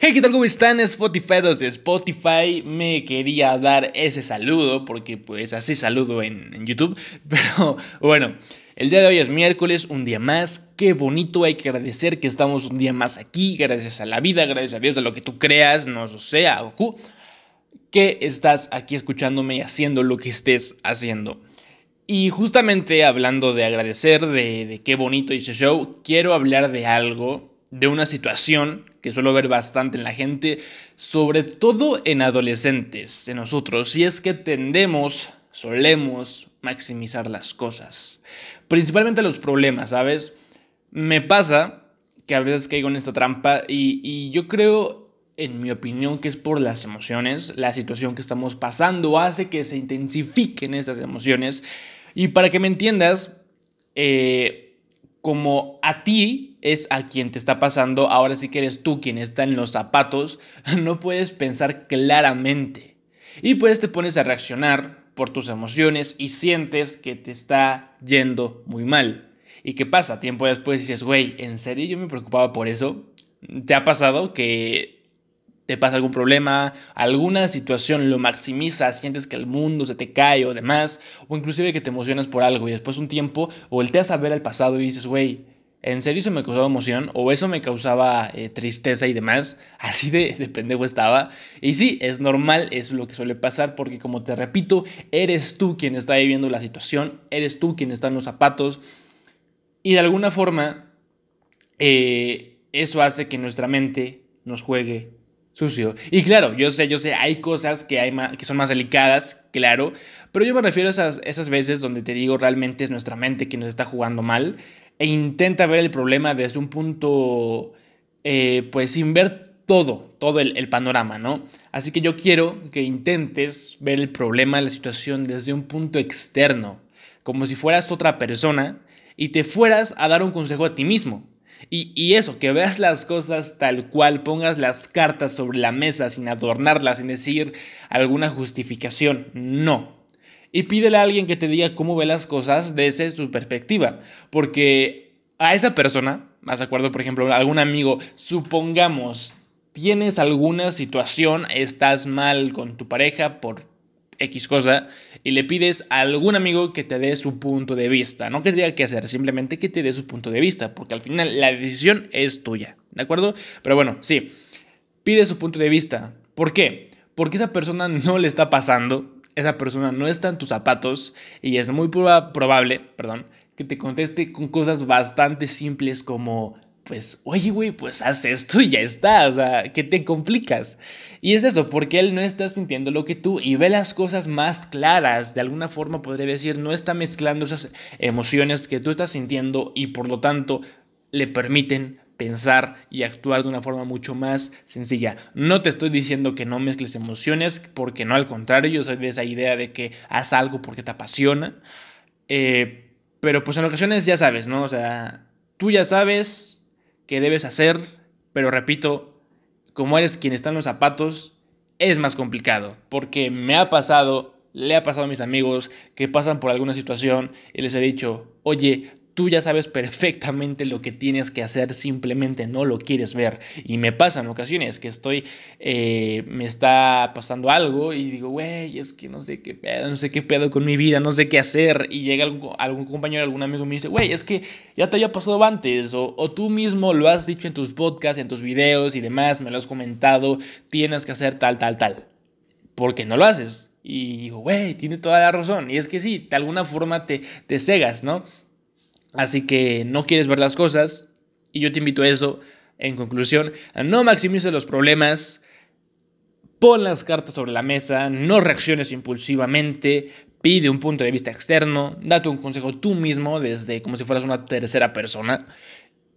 Hey, ¿qué tal? ¿Cómo están Spotify de Spotify? Me quería dar ese saludo porque pues así saludo en, YouTube. Pero bueno, el día de hoy es miércoles, un día más. Qué bonito, hay que agradecer que estamos un día más aquí. Gracias a la vida, gracias a Dios, a lo que tú creas, no sé, a Goku. Que estás aquí escuchándome y haciendo lo que estés haciendo. Y justamente hablando de agradecer, de, de qué bonito ese show, quiero hablar de algo de una situación que suelo ver bastante en la gente, sobre todo en adolescentes, en nosotros, y es que tendemos, solemos maximizar las cosas, principalmente los problemas, ¿sabes? Me pasa que a veces caigo en esta trampa y, y yo creo, en mi opinión, que es por las emociones, la situación que estamos pasando hace que se intensifiquen esas emociones, y para que me entiendas, eh, como a ti es a quien te está pasando, ahora sí que eres tú quien está en los zapatos, no puedes pensar claramente. Y pues te pones a reaccionar por tus emociones y sientes que te está yendo muy mal. ¿Y qué pasa? Tiempo después dices, güey, ¿en serio yo me preocupaba por eso? ¿Te ha pasado que te pasa algún problema, alguna situación lo maximizas, sientes que el mundo se te cae o demás, o inclusive que te emocionas por algo y después un tiempo volteas a ver el pasado y dices, güey, ¿en serio eso me causaba emoción? ¿O eso me causaba eh, tristeza y demás? Así de, de pendejo estaba. Y sí, es normal, es lo que suele pasar porque como te repito, eres tú quien está viviendo la situación, eres tú quien está en los zapatos y de alguna forma eh, eso hace que nuestra mente nos juegue sucio. Y claro, yo sé, yo sé, hay cosas que, hay que son más delicadas, claro, pero yo me refiero a esas, esas veces donde te digo realmente es nuestra mente quien nos está jugando mal e intenta ver el problema desde un punto, eh, pues sin ver todo, todo el, el, panorama, ¿no? Así que yo quiero que intentes ver el problema, la situación desde un punto externo, como si fueras otra persona y te fueras a dar un consejo a ti mismo. Y, eso, que veas las cosas tal cual, pongas las cartas sobre la mesa sin adornarlas, sin decir alguna justificación, no. Y pídele a alguien que te diga cómo ve las cosas desde su perspectiva, porque a esa persona, más acuerdo, por ejemplo, algún amigo, supongamos, tienes alguna situación, estás mal con tu pareja por X cosa y le pides a algún amigo que te dé su punto de vista. No que te diga qué hacer, simplemente que te dé su punto de vista, porque al final la decisión es tuya, ¿de acuerdo? Pero bueno, sí, pide su punto de vista. ¿Por qué? Porque esa persona no le está pasando, esa persona no está en tus zapatos y es muy probable, perdón, que te conteste con cosas bastante simples como pues, oye, güey, pues haz esto y ya está, o sea, ¿qué te complicas? Y es eso, porque él no está sintiendo lo que tú y ve las cosas más claras, de alguna forma podría decir, no está mezclando esas emociones que tú estás sintiendo y por lo tanto le permiten pensar y actuar de una forma mucho más sencilla. No te estoy diciendo que no mezcles emociones, porque no, al contrario, yo soy de esa idea de que haz algo porque te apasiona. Eh, pero pues en ocasiones ya sabes, ¿no? O sea, tú ya sabes que debes hacer, pero repito, como eres quien está en los zapatos, es más complicado, porque me ha pasado, le ha pasado a mis amigos que pasan por alguna situación y les he dicho, oye, tú ya sabes perfectamente lo que tienes que hacer, simplemente no lo quieres ver. Y me pasa en ocasiones que estoy, eh, me está pasando algo y digo, güey, es que no sé qué pedo, no sé qué pedo con mi vida, no sé qué hacer. Y llega algún, algún compañero, algún amigo y me dice, güey, es que ya te había pasado antes. O, o tú mismo lo has dicho en tus podcasts, en tus videos y demás, me lo has comentado, tienes que hacer tal, tal, tal. Porque no lo haces. Y digo, güey, tiene toda la razón. Y es que sí, de alguna forma te, te cegas, ¿no? Así que no quieres ver las cosas y yo te invito a eso. En conclusión, no maximices los problemas, pon las cartas sobre la mesa, no reacciones impulsivamente, pide un punto de vista externo, date un consejo tú mismo desde como si fueras una tercera persona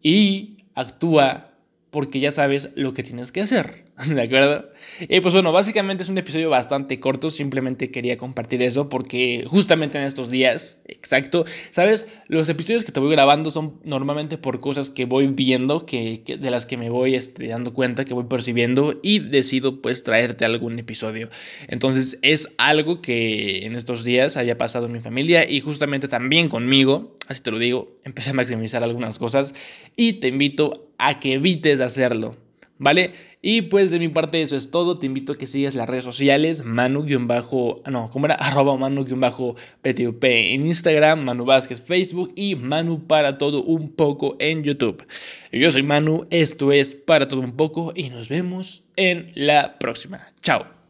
y actúa porque ya sabes lo que tienes que hacer, ¿de acuerdo? Y pues bueno, básicamente es un episodio bastante corto, simplemente quería compartir eso porque justamente en estos días, exacto, sabes, los episodios que te voy grabando son normalmente por cosas que voy viendo, que, de las que me voy este, dando cuenta, que voy percibiendo y decido pues traerte algún episodio. Entonces es algo que en estos días haya pasado en mi familia y justamente también conmigo, así te lo digo, empecé a maximizar algunas cosas y te invito a que evites hacerlo. ¿vale? Y pues de mi parte eso es todo. Te invito a que sigas las redes sociales, manu no, ¿cómo era? Arroba manu-ptup en Instagram, Manu Vázquez Facebook y Manu para todo un poco en YouTube. Yo soy Manu, esto es para todo un poco y nos vemos en la próxima. Chao.